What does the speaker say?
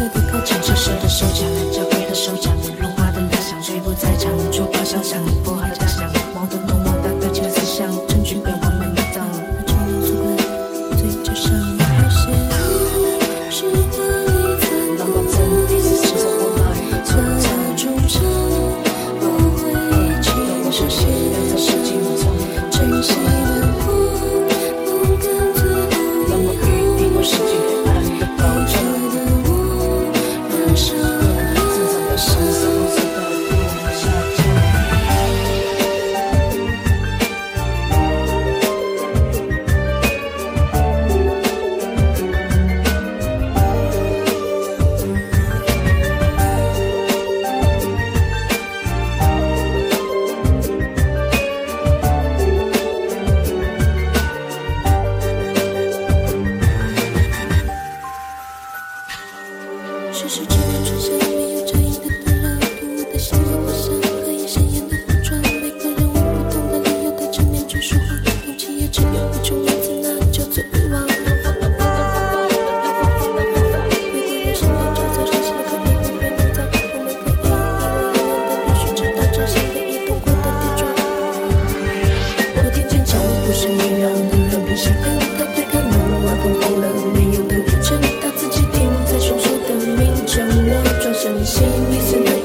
刻的歌，唱的手脚，来交的手掌。像在夜我听见脚步声预料的软皮鞋他推开门晚风晃了。煤油灯一阵打字机停在凶手的名称。我转身心敏寺的